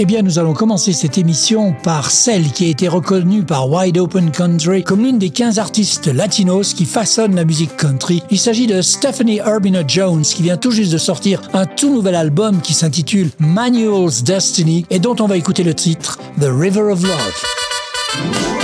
Eh bien, nous allons commencer cette émission par celle qui a été reconnue par Wide Open Country comme l'une des 15 artistes latinos qui façonnent la musique country. Il s'agit de Stephanie Urbina Jones qui vient tout juste de sortir un tout nouvel album qui s'intitule Manual's Destiny et dont on va écouter le titre The River of Love.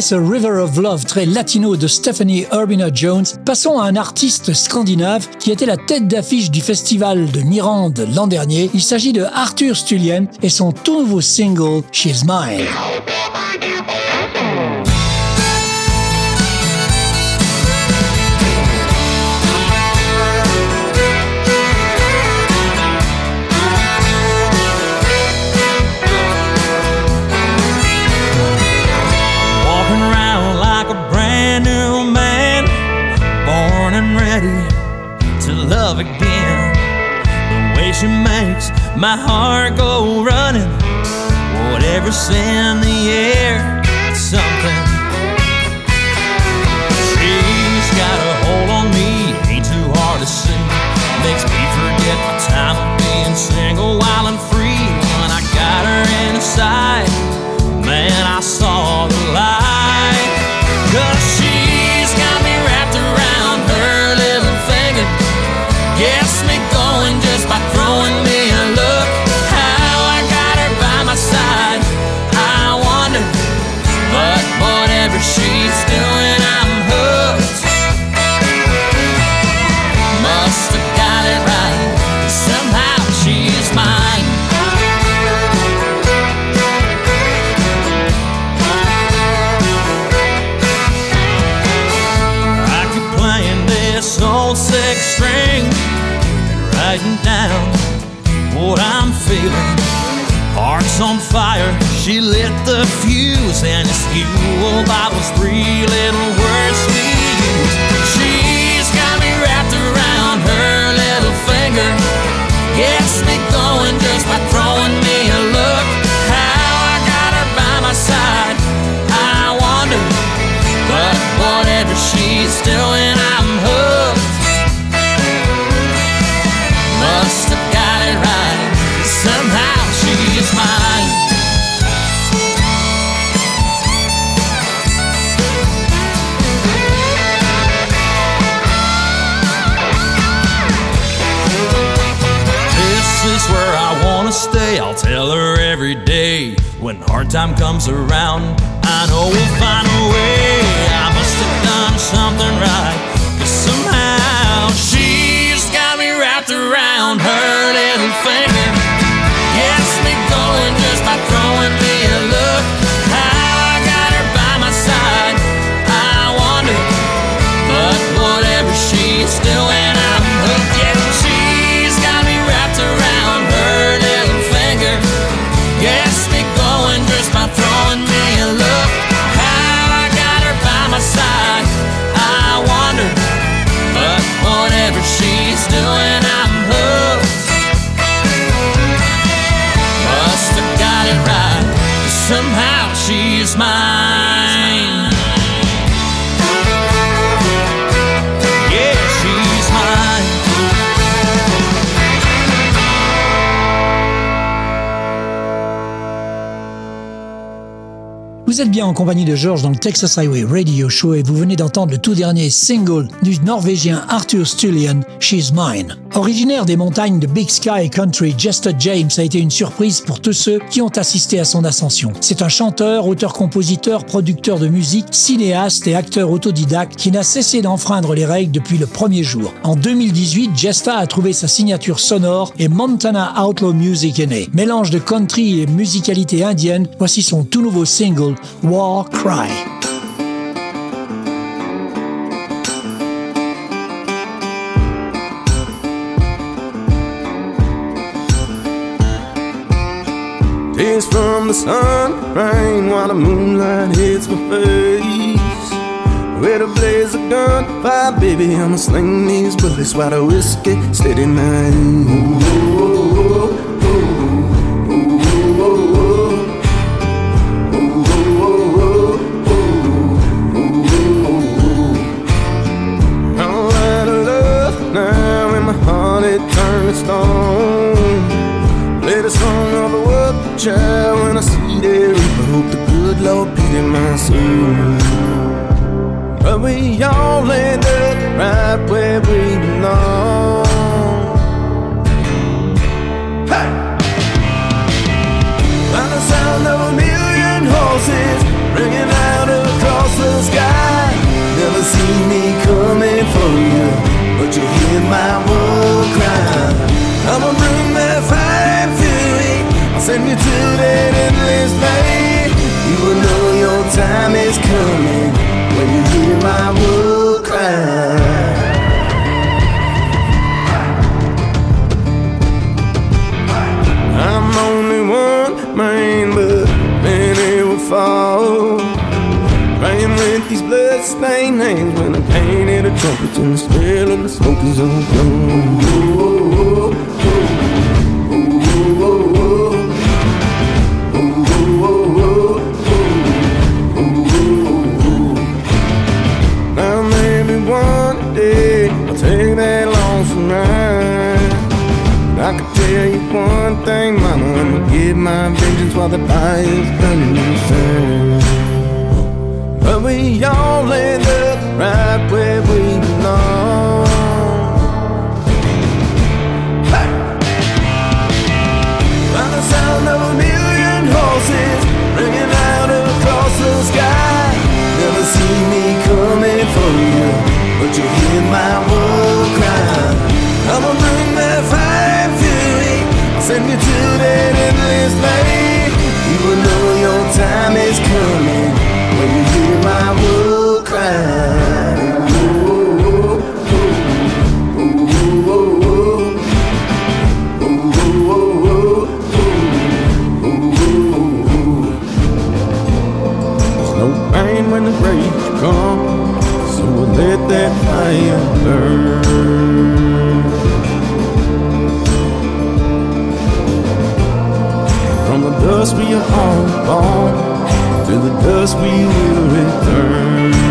Ce River of Love très latino de Stephanie Urbina Jones, passons à un artiste scandinave qui était la tête d'affiche du festival de Mirande l'an dernier. Il s'agit de Arthur Stulien et son tout nouveau single She's Mine. My heart go running. Whatever's in the air, it's something. She's got a hold on me, ain't too hard to see. Makes me forget the time of being single while I'm free. When I got her inside, man, I saw Heart's on fire, she lit the fuse, and it's fueled by oh, those three little words time comes around, Vous êtes bien en compagnie de George dans le Texas Highway Radio Show et vous venez d'entendre le tout dernier single du Norvégien Arthur Stullian, She's Mine. Originaire des montagnes de Big Sky Country, Jester James a été une surprise pour tous ceux qui ont assisté à son ascension. C'est un chanteur, auteur-compositeur, producteur de musique, cinéaste et acteur autodidacte qui n'a cessé d'enfreindre les règles depuis le premier jour. En 2018, Jesta a trouvé sa signature sonore et Montana Outlaw Music est né. Mélange de country et musicalité indienne, voici son tout nouveau single War Cry. Tears from the sun, rain while the moonlight hits my face. With a blaze of gun, fire, baby, I'ma sling these bullets while the whiskey steady my aim. I'm it turned to stone. Play the song of a work child when I see the reaper. Hope the good Lord pity my soul. But we all end up right where we belong. Hey! By the sound of a million horses ringing out across the sky. Never see me coming for you, but you hear my cry. I'ma bring that fire and fury. I'll send you to that endless night. You will know your time is coming when you hear my war cry. I'm only one man, but many will fall. Praying with these blood-stained hands when I painted a trumpet and the smell of the smoke is on floor. Now while the fire's burning inside. But we all end up right where we belong. Hey! By the sound of a million horses ringing out across the sky. Never see me coming for you, but you hear my war cry. I'ma bring that fire fury. Send you to that endless night time is coming when you hear my wolf cry. When the rage comes, so we'll let that fire burn. From the dust we are all born dust we will return.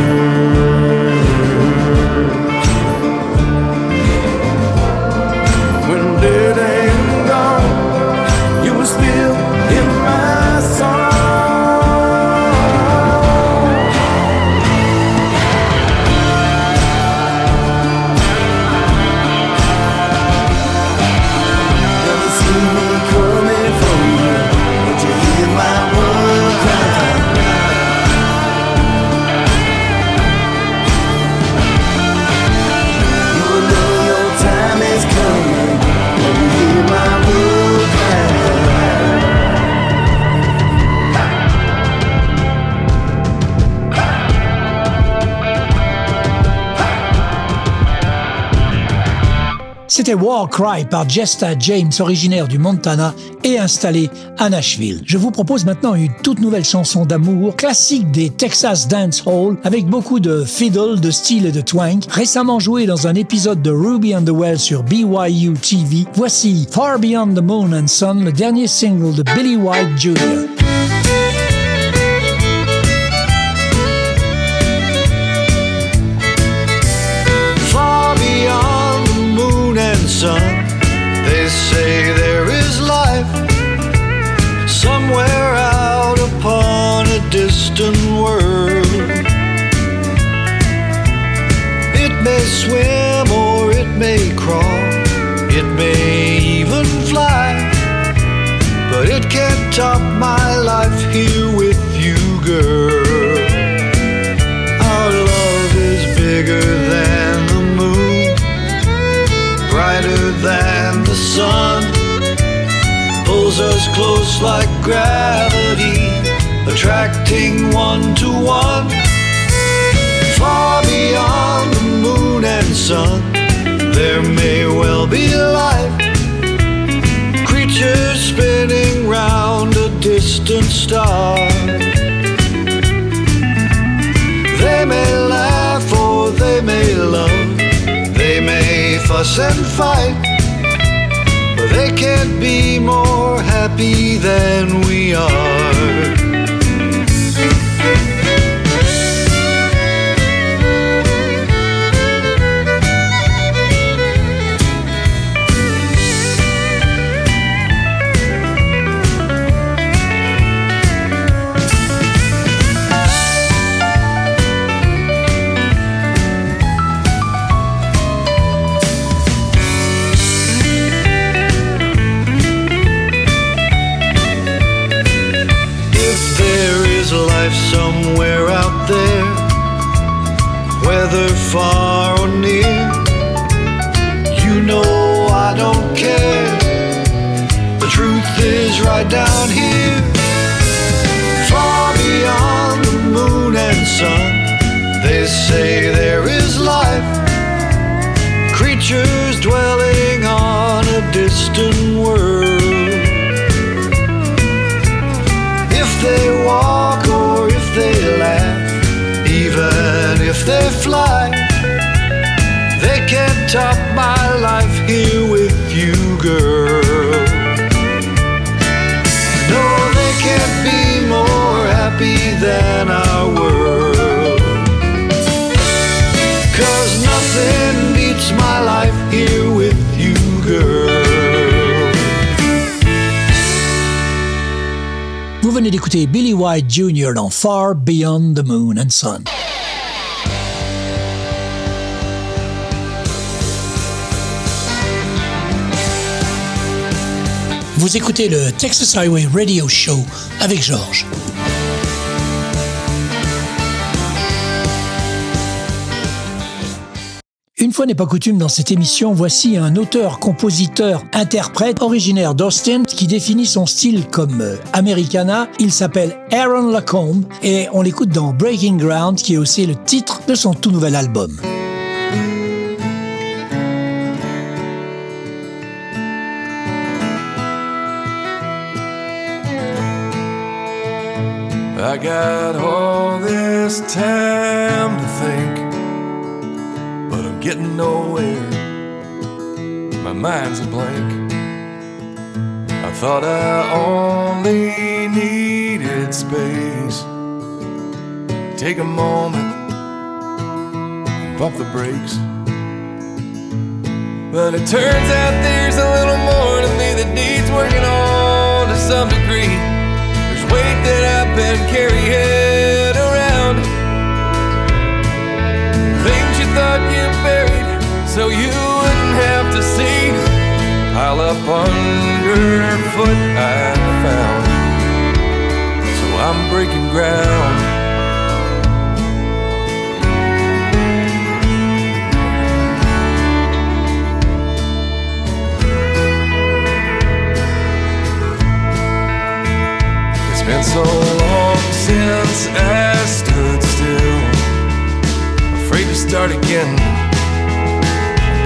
War Cry par Jesta James, originaire du Montana et installé à Nashville. Je vous propose maintenant une toute nouvelle chanson d'amour, classique des Texas Dance Hall, avec beaucoup de fiddle, de style et de twang, récemment jouée dans un épisode de Ruby and the Well sur BYU TV. Voici Far Beyond the Moon and Sun, le dernier single de Billy White Jr. gravity, attracting one to one. Far beyond the moon and sun, there may well be life. Creatures spinning round a distant star. They may laugh or they may love. They may fuss and fight. Can't be more happy than we are. Jr. dans Far Beyond the Moon and Sun. Vous écoutez le Texas Highway Radio Show avec Georges. N'est pas coutume dans cette émission, voici un auteur, compositeur, interprète originaire d'Austin qui définit son style comme euh, Americana. Il s'appelle Aaron Lacombe et on l'écoute dans Breaking Ground qui est aussi le titre de son tout nouvel album. Getting nowhere. My mind's a blank. I thought I only needed space. Take a moment and pump the brakes. But it turns out there's a little more to me that needs working on to some degree. There's weight that I've been carrying thought you buried so you wouldn't have to see. Pile up underfoot, I found. So I'm breaking ground. It's been so long since I stood still, afraid to start again,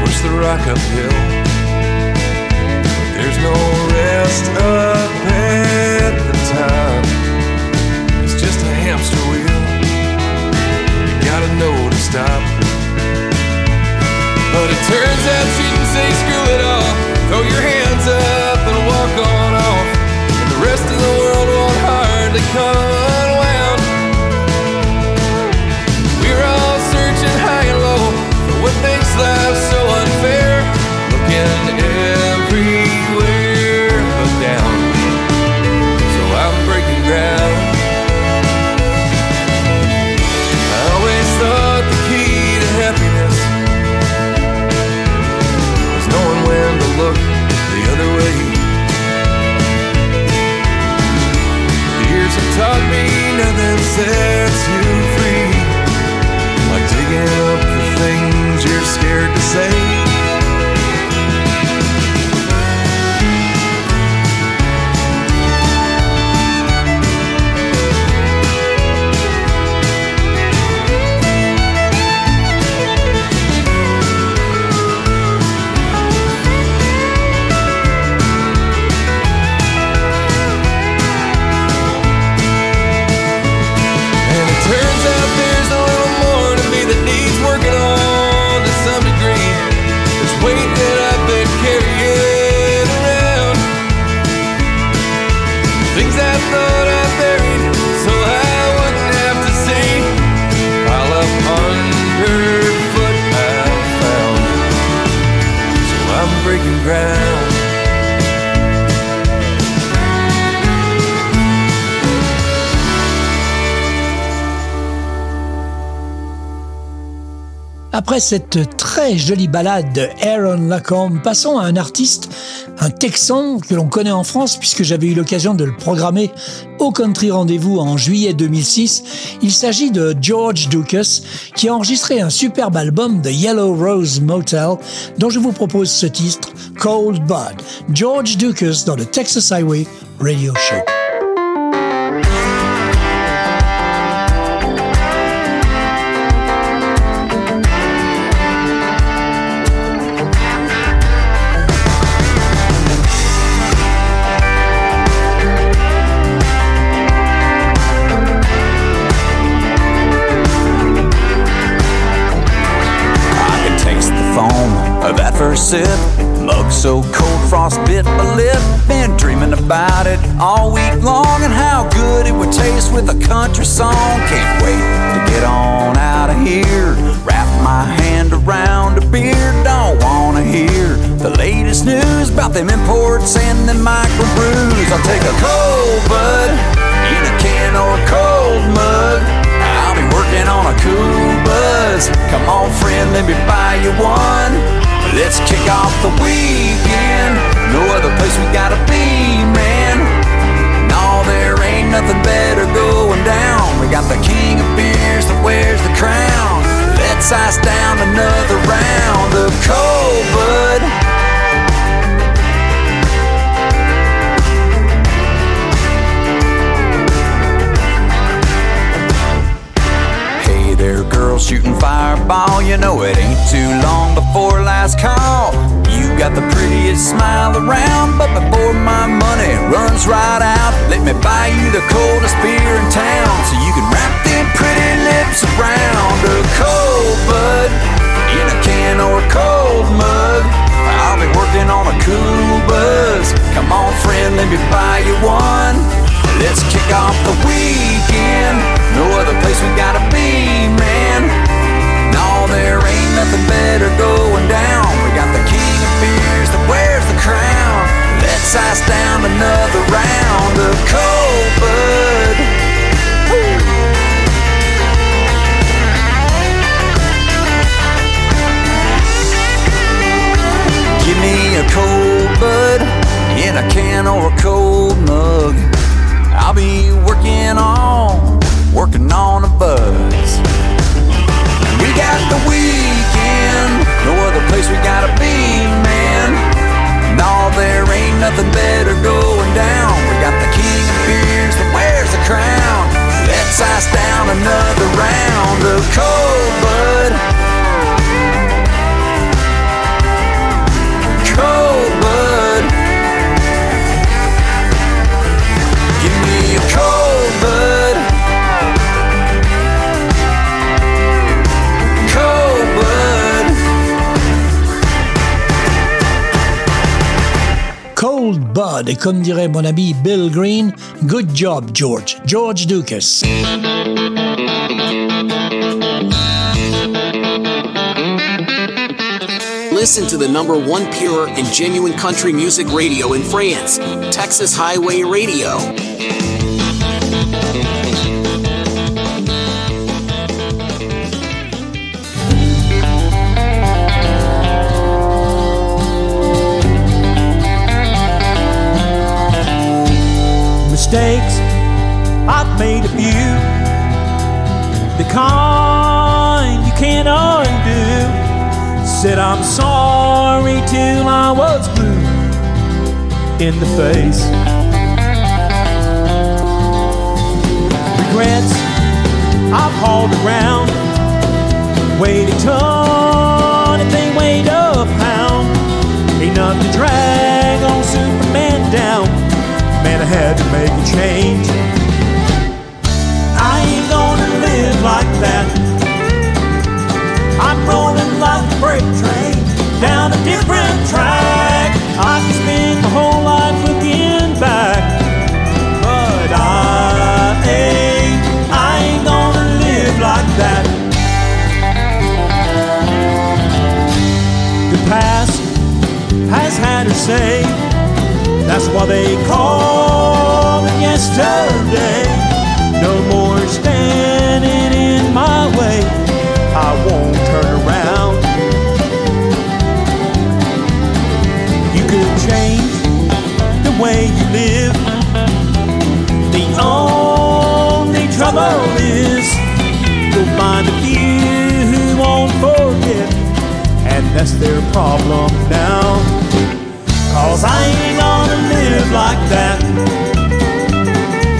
push the rock uphill. There's no rest up at the top, it's just a hamster wheel. You gotta know to stop. But it turns out you can say screw it all, throw your hands up and walk on off. And the rest of the world won't hardly come ground. Après cette très jolie balade de Aaron Lacombe, passons à un artiste, un Texan que l'on connaît en France puisque j'avais eu l'occasion de le programmer au Country Rendez-vous en juillet 2006. Il s'agit de George Lucas qui a enregistré un superbe album The Yellow Rose Motel dont je vous propose ce titre, Cold Bud. George Lucas dans le Texas Highway Radio Show. So cold, frost bit my lip. Been dreaming about it all week long and how good it would taste with a country song. Can't wait to get on out of here. Wrap my hand around a beer. Don't wanna hear the latest news about them imports and them microbrews. I'll take a cold bud in a can or a cold mug. I'll be working on a cool buzz. Come on, friend, let me buy you one. Let's kick off the weekend. No other place we gotta be, man. No, there ain't nothing better going down. We got the king of beers that wears the crown. Let's ice down another round of cold bud. girl shooting fireball. You know it ain't too long before last call. You got the prettiest smile around, but before my money runs right out, let me buy you the coldest beer in town so you can wrap them pretty lips around a cold bud in a can or a cold mug. I'll be working on a cool buzz. Come on, friend, let me buy you one. Let's kick off the weekend. No other place we gotta be, man. No, there ain't nothing better going down. We got the king of beers that wears the crown. Let's ice down another round of cold bud. Give me a cold bud in a can or a cold mug. I'll be working on, working on a buzz. We got the weekend, no other place we gotta be, man. No, there ain't nothing better going down. We got the king of beers that wears the crown. Let's ice down another round of cold bud. Cold Bud, comme dirait mon ami Bill Green, good job, George. George Ducas. Listen to the number one pure and genuine country music radio in France, Texas Highway Radio. Mistakes I've made a few. The kind you can't undo. Said I'm sorry till I was blue in the face. Regrets I've hauled around. Weighed a ton if they weighed a pound. Enough to drag on Superman down man, I had to make a change. I ain't gonna live like that. I'm rolling like a freight train down a different track. I can Why they call it yesterday. No more standing in my way. I won't turn around. You could change the way you live. The only trouble is you'll find a few who won't forget, and that's their problem now. Cause I ain't gonna live like that.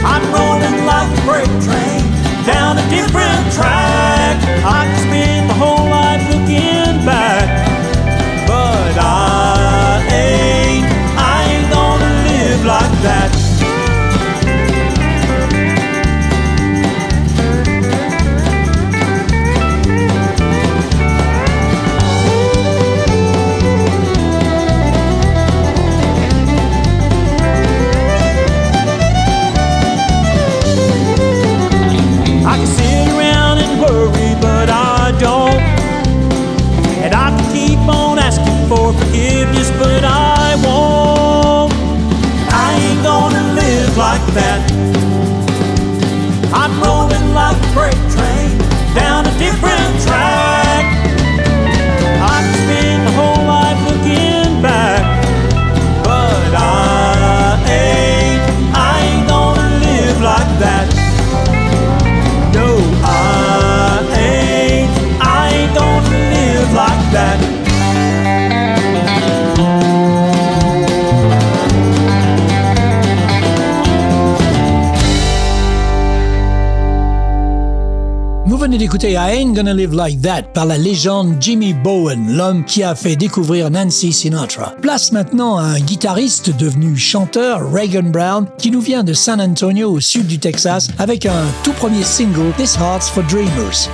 I'm rolling like a freight train down a different track. I can spend my whole Gonna Live Like That par la légende Jimmy Bowen, l'homme qui a fait découvrir Nancy Sinatra. Place maintenant à un guitariste devenu chanteur, Reagan Brown, qui nous vient de San Antonio au sud du Texas avec un tout premier single, This Heart's for Dreamers.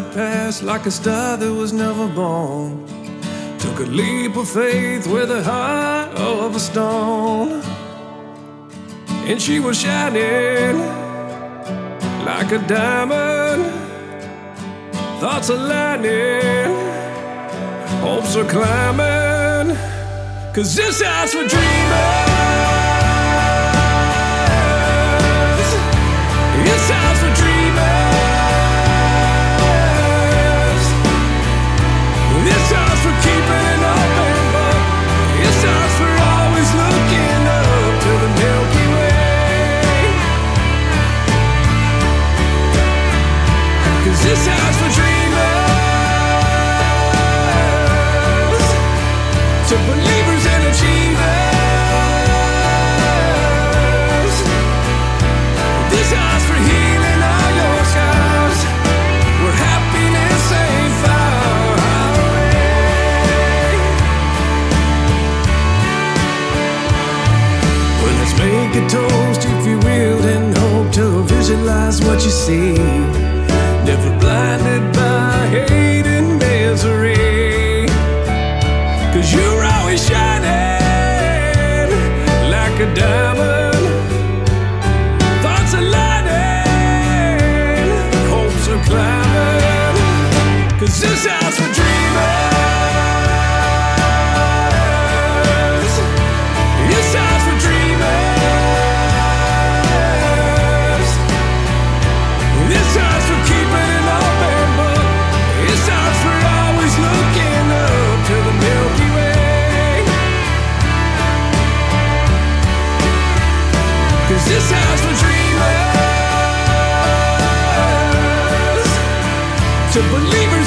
Had passed like a star that was never born. Took a leap of faith with a heart of a stone. And she was shining like a diamond. Thoughts aligning, hopes are climbing. Cause this house for dreamers. Toast, if you will, and hope to visualize what you see. To believers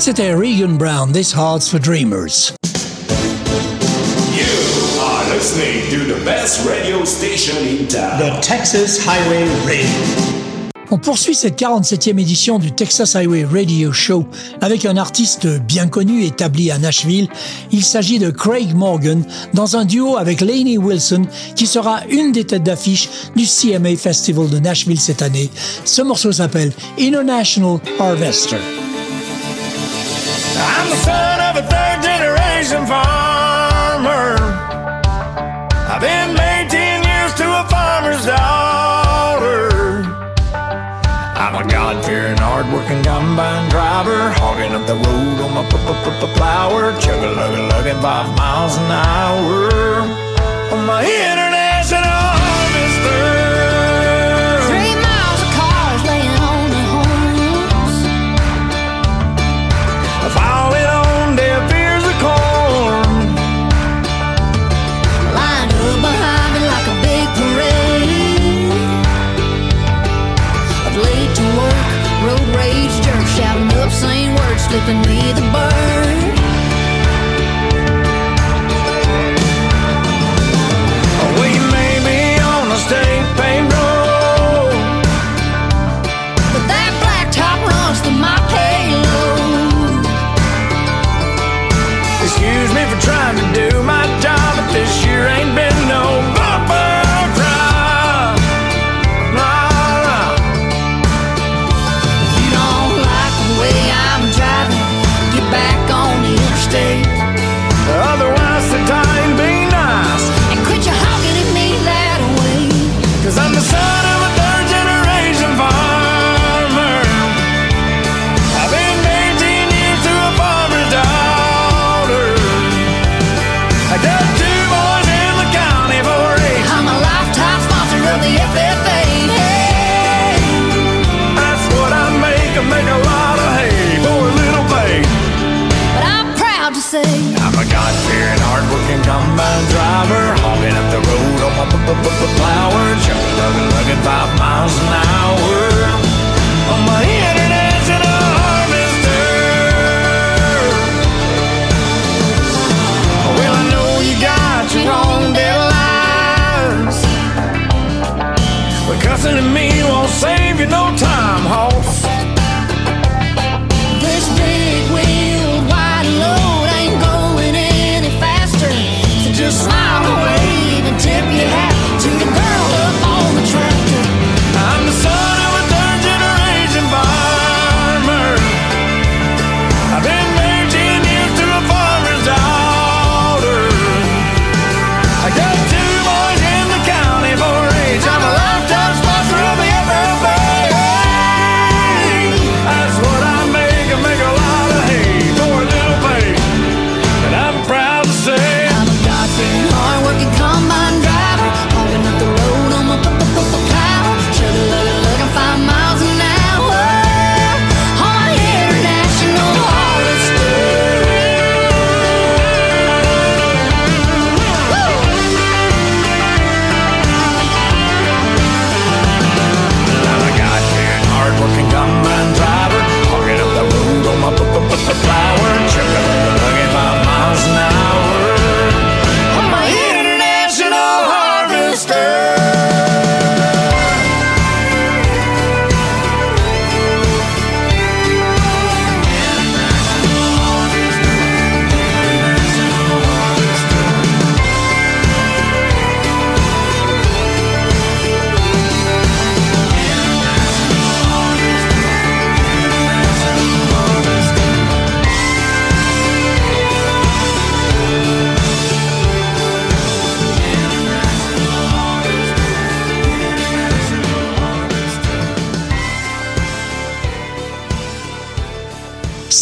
C'était Regan Brown, This Heart's for Dreamers. You are listening to the best radio station in town. The Texas Highway Radio. On poursuit cette 47e édition du Texas Highway Radio Show avec un artiste bien connu établi à Nashville. Il s'agit de Craig Morgan dans un duo avec Lainey Wilson qui sera une des têtes d'affiche du CMA Festival de Nashville cette année. Ce morceau s'appelle International Harvester. I'm the son of a third generation farmer. I've been married 10 years to a farmer's daughter. I'm a God fearing, hard working combine driver. Hogging up the road on my plower. Chug a lug a lugging five miles an hour. On my international me the bird.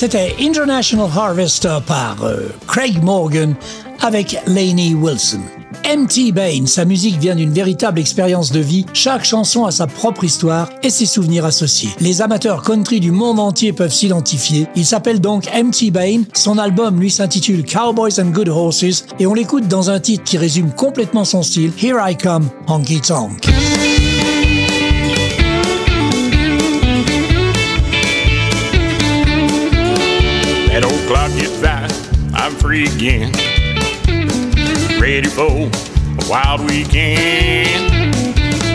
C'était International Harvester par euh, Craig Morgan avec Lainey Wilson. M.T. Bain, sa musique vient d'une véritable expérience de vie. Chaque chanson a sa propre histoire et ses souvenirs associés. Les amateurs country du monde entier peuvent s'identifier. Il s'appelle donc M.T. Bain. Son album lui s'intitule Cowboys and Good Horses et on l'écoute dans un titre qui résume complètement son style, Here I Come, Honky Tonk. That old clock I'm free again. Ready for a wild weekend.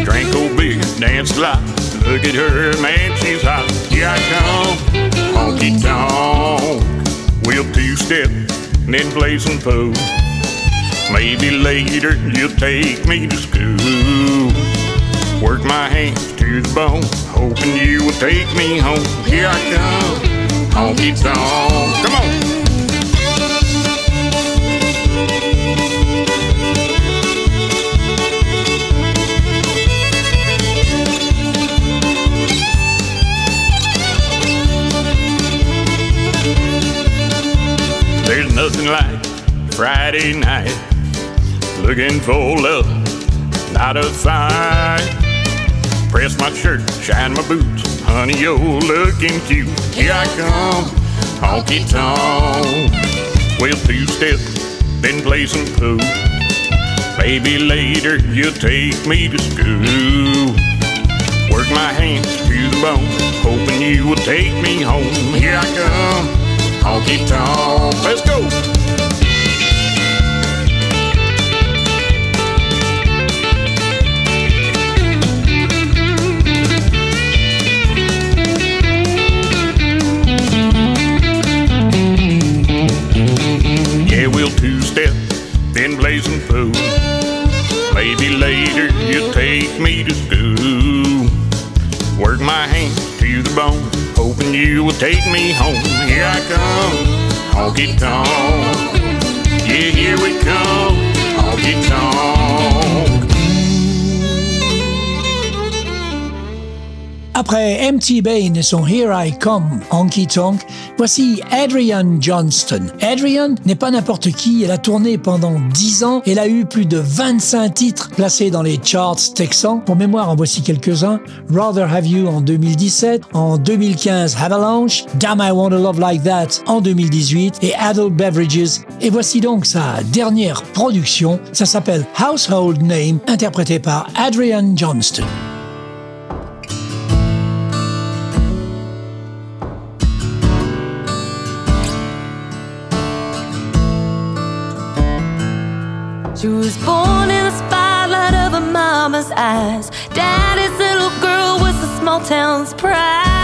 Drink old beer, dance a lot. Look at her, man, she's hot. Here I come, honky tonk. We'll two step, then play some pool. Maybe later you'll take me to school. Work my hands to the bone, hoping you will take me home. Here I come, honky tonk. Come on. There's nothing like Friday night looking for love, not a fight. Press my shirt, shine my boots. Honey, you're looking cute. Here I come, honky tonk. Well, two step, then play some pool. Maybe later you'll take me to school. Work my hands to the bone, hoping you will take me home. Here I come, honky tonk. Let's go. you take me home. Here I come, honky Après MT Bain et son Here I Come, Honky Tonk, Voici Adrian Johnston. Adrian n'est pas n'importe qui, elle a tourné pendant 10 ans, elle a eu plus de 25 titres placés dans les charts texans. Pour mémoire, en voici quelques-uns. Rather Have You en 2017, en 2015 Avalanche, Damn I Want a Love Like That en 2018 et Adult Beverages. Et voici donc sa dernière production, ça s'appelle Household Name, interprétée par Adrian Johnston. She was born in the spotlight of her mama's eyes. Daddy's little girl was the small town's pride.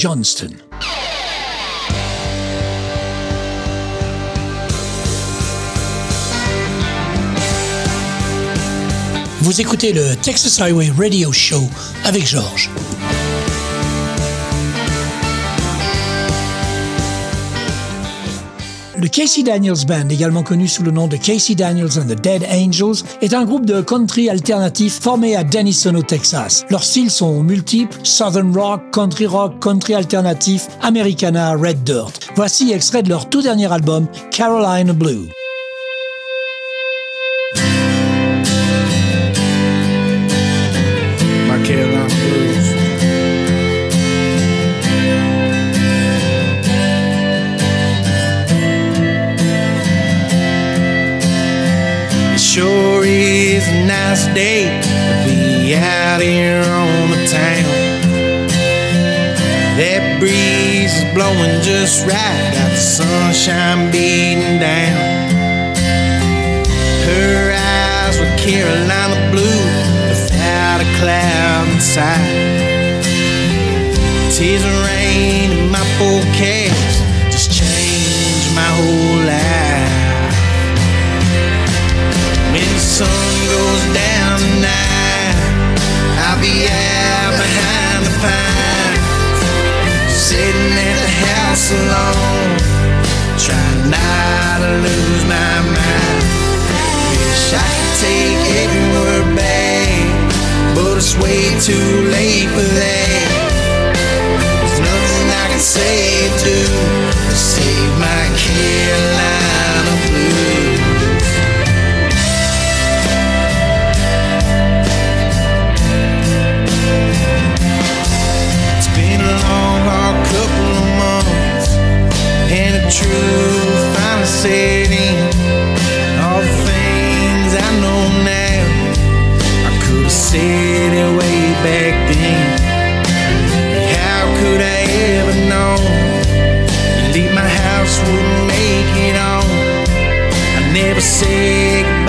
Johnston. Vous écoutez le Texas Highway Radio Show avec Georges. Le Casey Daniels Band, également connu sous le nom de Casey Daniels and the Dead Angels, est un groupe de country alternatif formé à Denison au Texas. Leurs styles sont multiples, southern rock, country rock, country alternatif, Americana, Red Dirt. Voici extrait de leur tout dernier album, Carolina Blue. Nice day to be out here on the town. That breeze is blowing just right, got the sunshine beating down. Her eyes were Carolina blue without a cloud inside. Tears of rain in my forecast just changed my whole life. Sun goes down tonight, I'll be out behind the pines, sitting at the house alone, trying not to lose my mind. Wish I could take every word back, but it's way too late for that. There's nothing I can say to save my Carolina truth finally set in. All the things I know now, I could have said it way back then. How could I ever know? You leave my house, wouldn't make it on. I never said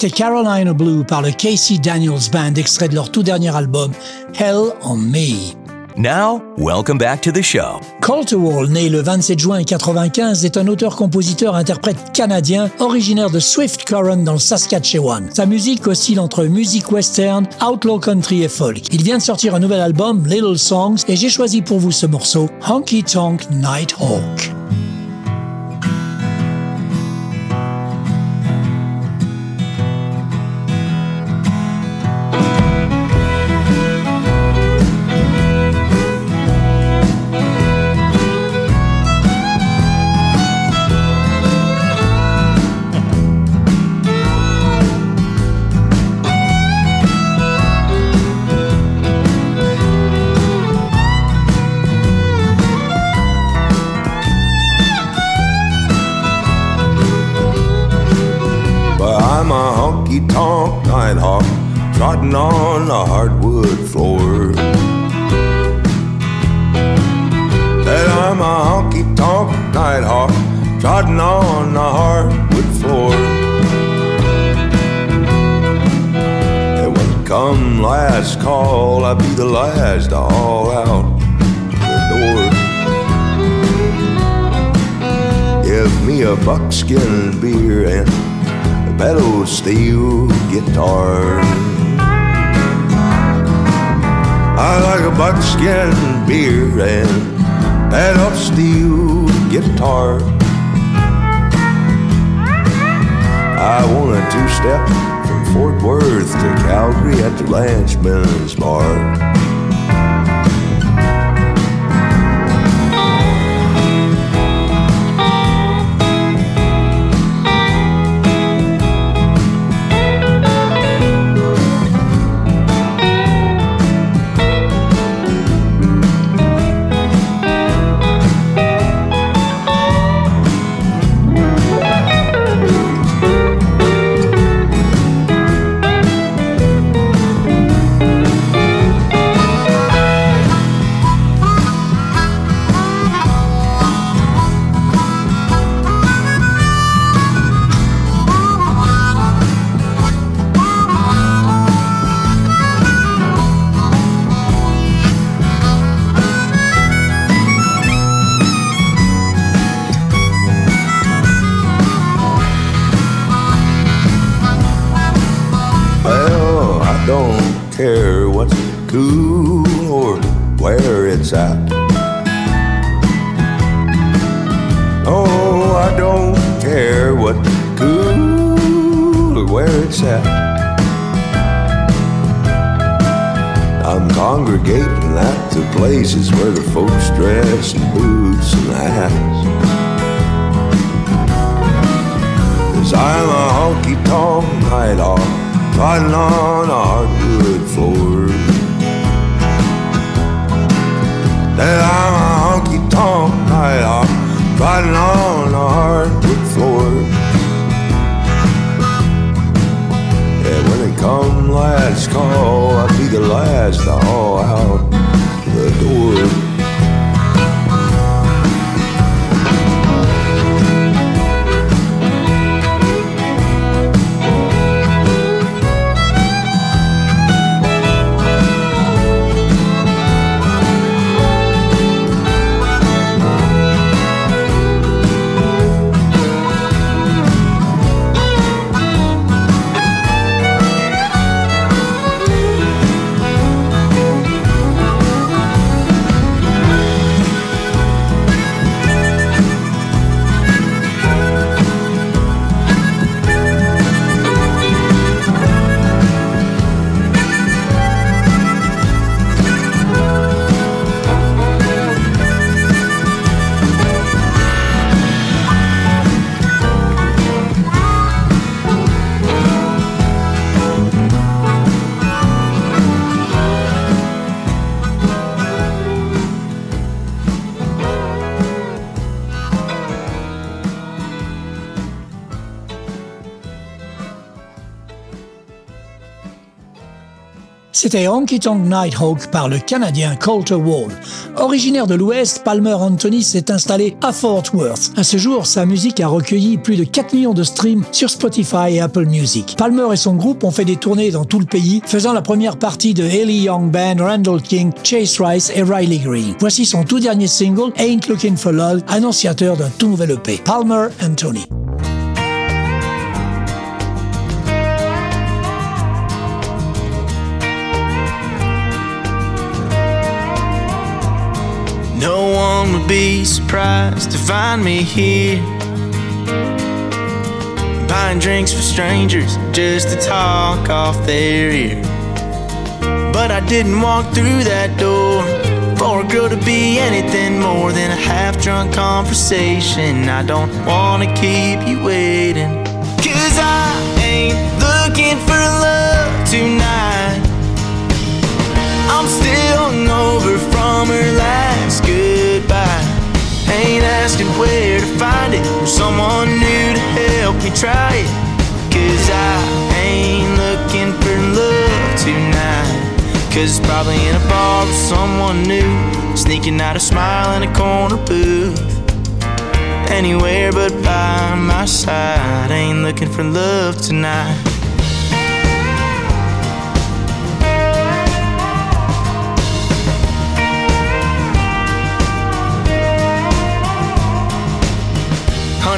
C'était Carolina Blue par le Casey Daniels Band, extrait de leur tout dernier album, Hell on Me. Now, welcome back to the show. Coulter Wall, né le 27 juin 1995, est un auteur-compositeur-interprète canadien originaire de Swift Current dans le Saskatchewan. Sa musique oscille entre musique western, outlaw country et folk. Il vient de sortir un nouvel album, Little Songs, et j'ai choisi pour vous ce morceau, Honky Tonk Nighthawk. From Fort Worth to Calgary at the Lanchman's Bar. C'était Honky Tonk Nighthawk par le Canadien Coulter Wall. Originaire de l'Ouest, Palmer Anthony s'est installé à Fort Worth. À ce jour, sa musique a recueilli plus de 4 millions de streams sur Spotify et Apple Music. Palmer et son groupe ont fait des tournées dans tout le pays, faisant la première partie de Haley Young Band, Randall King, Chase Rice et Riley Green. Voici son tout dernier single, Ain't Looking for Love, annonciateur d'un tout nouvel EP. Palmer Anthony. One would be surprised to find me here. Buying drinks for strangers just to talk off their ear. But I didn't walk through that door for a girl to be anything more than a half drunk conversation. I don't wanna keep you waiting. Cause I ain't looking for love tonight. I'm still hungover from her last asking where to find it or someone new to help me try it. Cause I ain't looking for love tonight. Cause it's probably in a bar with someone new, sneaking out a smile in a corner booth. anywhere but by my side. Ain't looking for love tonight.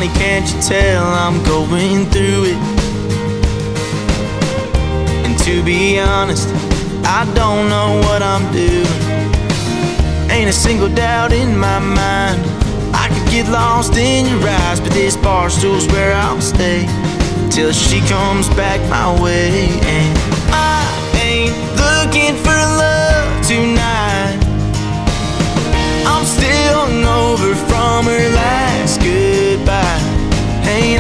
Honey, can't you tell I'm going through it? And to be honest, I don't know what I'm doing. Ain't a single doubt in my mind. I could get lost in your eyes, but this bar stool's where I'll stay till she comes back my way. And I ain't looking for love tonight. I'm still hungover from her last goodbye.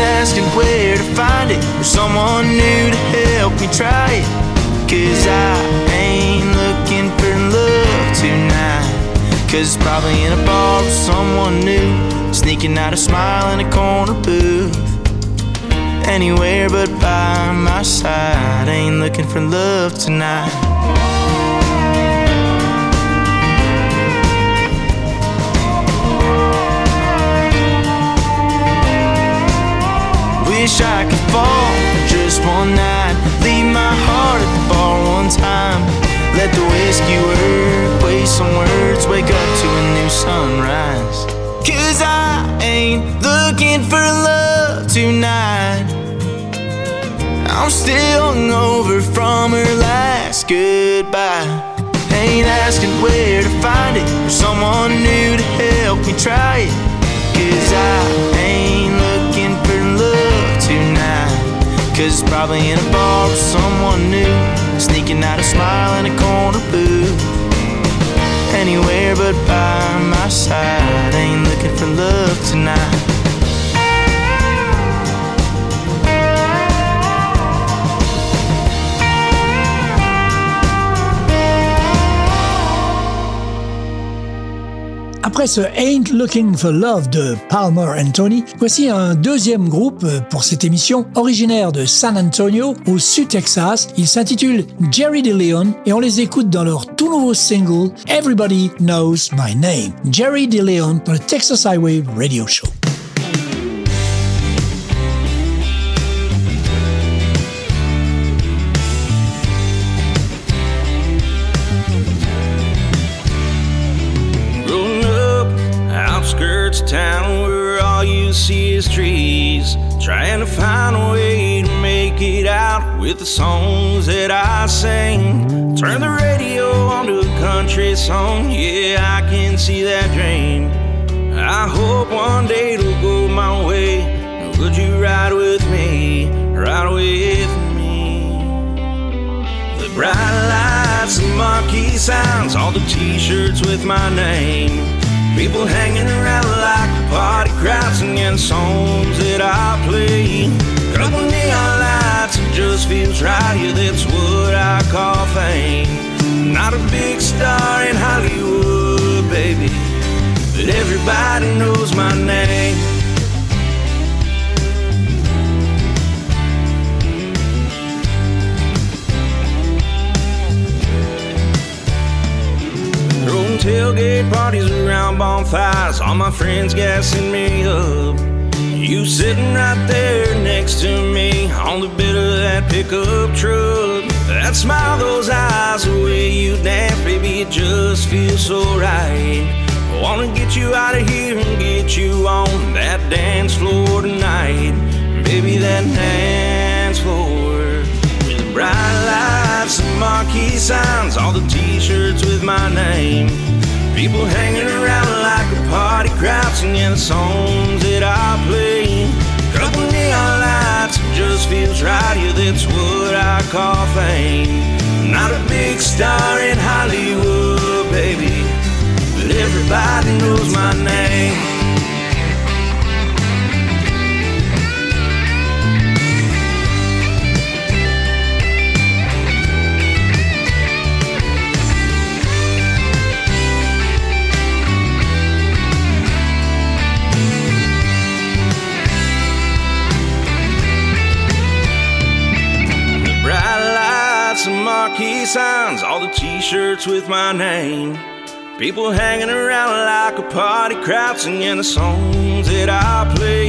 Asking where to find it or someone new to help me try it. Cause I ain't looking for love tonight. Cause probably in a bar with someone new. Sneaking out a smile in a corner booth. Anywhere but by my side. Ain't looking for love tonight. Wish I could fall for just one night. Leave my heart at the bar one time. Let the whiskey work, waste some words, wake up to a new sunrise. Cause I ain't looking for love tonight. I'm still hungover from her last goodbye. Ain't asking where to find it or someone new to help me try it. Probably in a bar with someone new. Sneaking out a smile in a corner booth. Anywhere but by my side. Ain't looking for love tonight. Après ce Ain't Looking for Love de Palmer and Tony, voici un deuxième groupe pour cette émission, originaire de San Antonio, au sud Texas. Il s'intitule Jerry DeLeon et on les écoute dans leur tout nouveau single Everybody Knows My Name. Jerry DeLeon pour le Texas Highway Radio Show. To find a way to make it out with the songs that I sing. Turn the radio onto a country song, yeah, I can see that dream. I hope one day it'll go my way. Would you ride with me? Ride with me. The bright lights, the marquee signs, all the t-shirts with my name. People hanging around like party crowd singing songs that I play. Couple neon lights, it just feels right. Yeah, that's what I call fame. Not a big star in Hollywood, baby, but everybody knows my name. Tailgate parties around bonfires, all my friends gassing me up. You sitting right there next to me on the bed of that pickup truck. That smile, those eyes, the way you dance, baby, it just feels so right. I wanna get you out of here and get you on that dance floor tonight. Baby, that dance floor bright lights and marquee signs, all the t-shirts with my name. People hanging around like a party crowd singing songs that I play. Couple neon lights, it just feels right. Yeah, that's what I call fame. Not a big star in Hollywood, baby, but everybody knows my name. Signs, all the t-shirts with my name. People hanging around like a party crowd singing the songs that I play.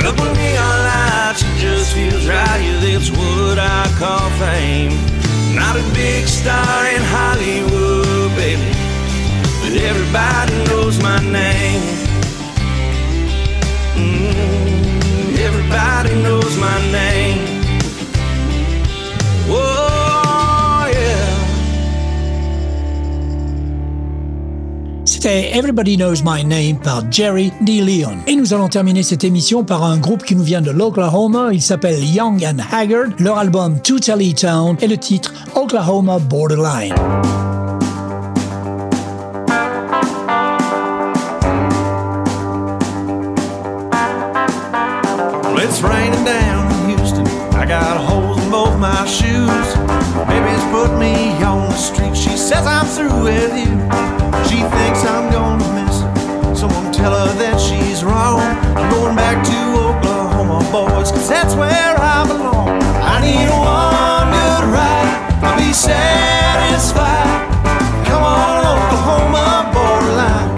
Couple neon lights, it just feels right. Yeah, that's what I call fame. Not a big star in Hollywood, baby, but everybody knows my name. Mm, everybody knows my name. C'était Everybody Knows My Name par Jerry D. Leon. Et nous allons terminer cette émission par un groupe qui nous vient de l'Oklahoma. Il s'appelle Young and Haggard. Leur album Totally Town et le titre Oklahoma Borderline. It's raining down in Houston. I got holes in both my shoes. Put me on the street. She says I'm through with you. Tell her that she's wrong. I'm going back to Oklahoma, boys, cause that's where I belong. I need one good ride. I'll be satisfied. Come on, Oklahoma borderline.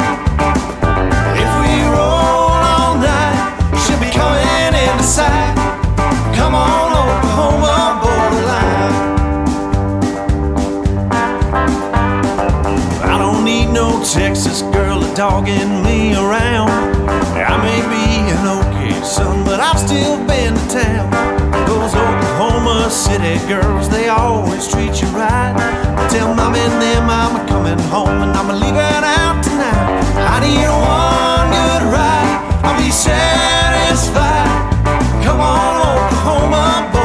If we roll all night, she'll be coming in sight. Come on, Oklahoma borderline. I don't need no Texas girl dogging me around. Son, but I've still been to town. Those Oklahoma City girls, they always treat you right. I Tell mom and them I'm coming home and I'm leaving out tonight. I need one good ride, I'll be satisfied. Come on, Oklahoma borderline.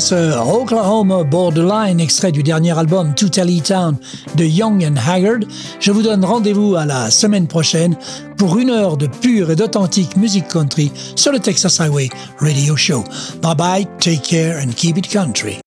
Oklahoma Borderline, extrait du dernier album Totally Town de Young and Haggard, je vous donne rendez-vous à la semaine prochaine pour une heure de pure et d'authentique musique country sur le Texas Highway Radio Show. Bye bye, take care and keep it country.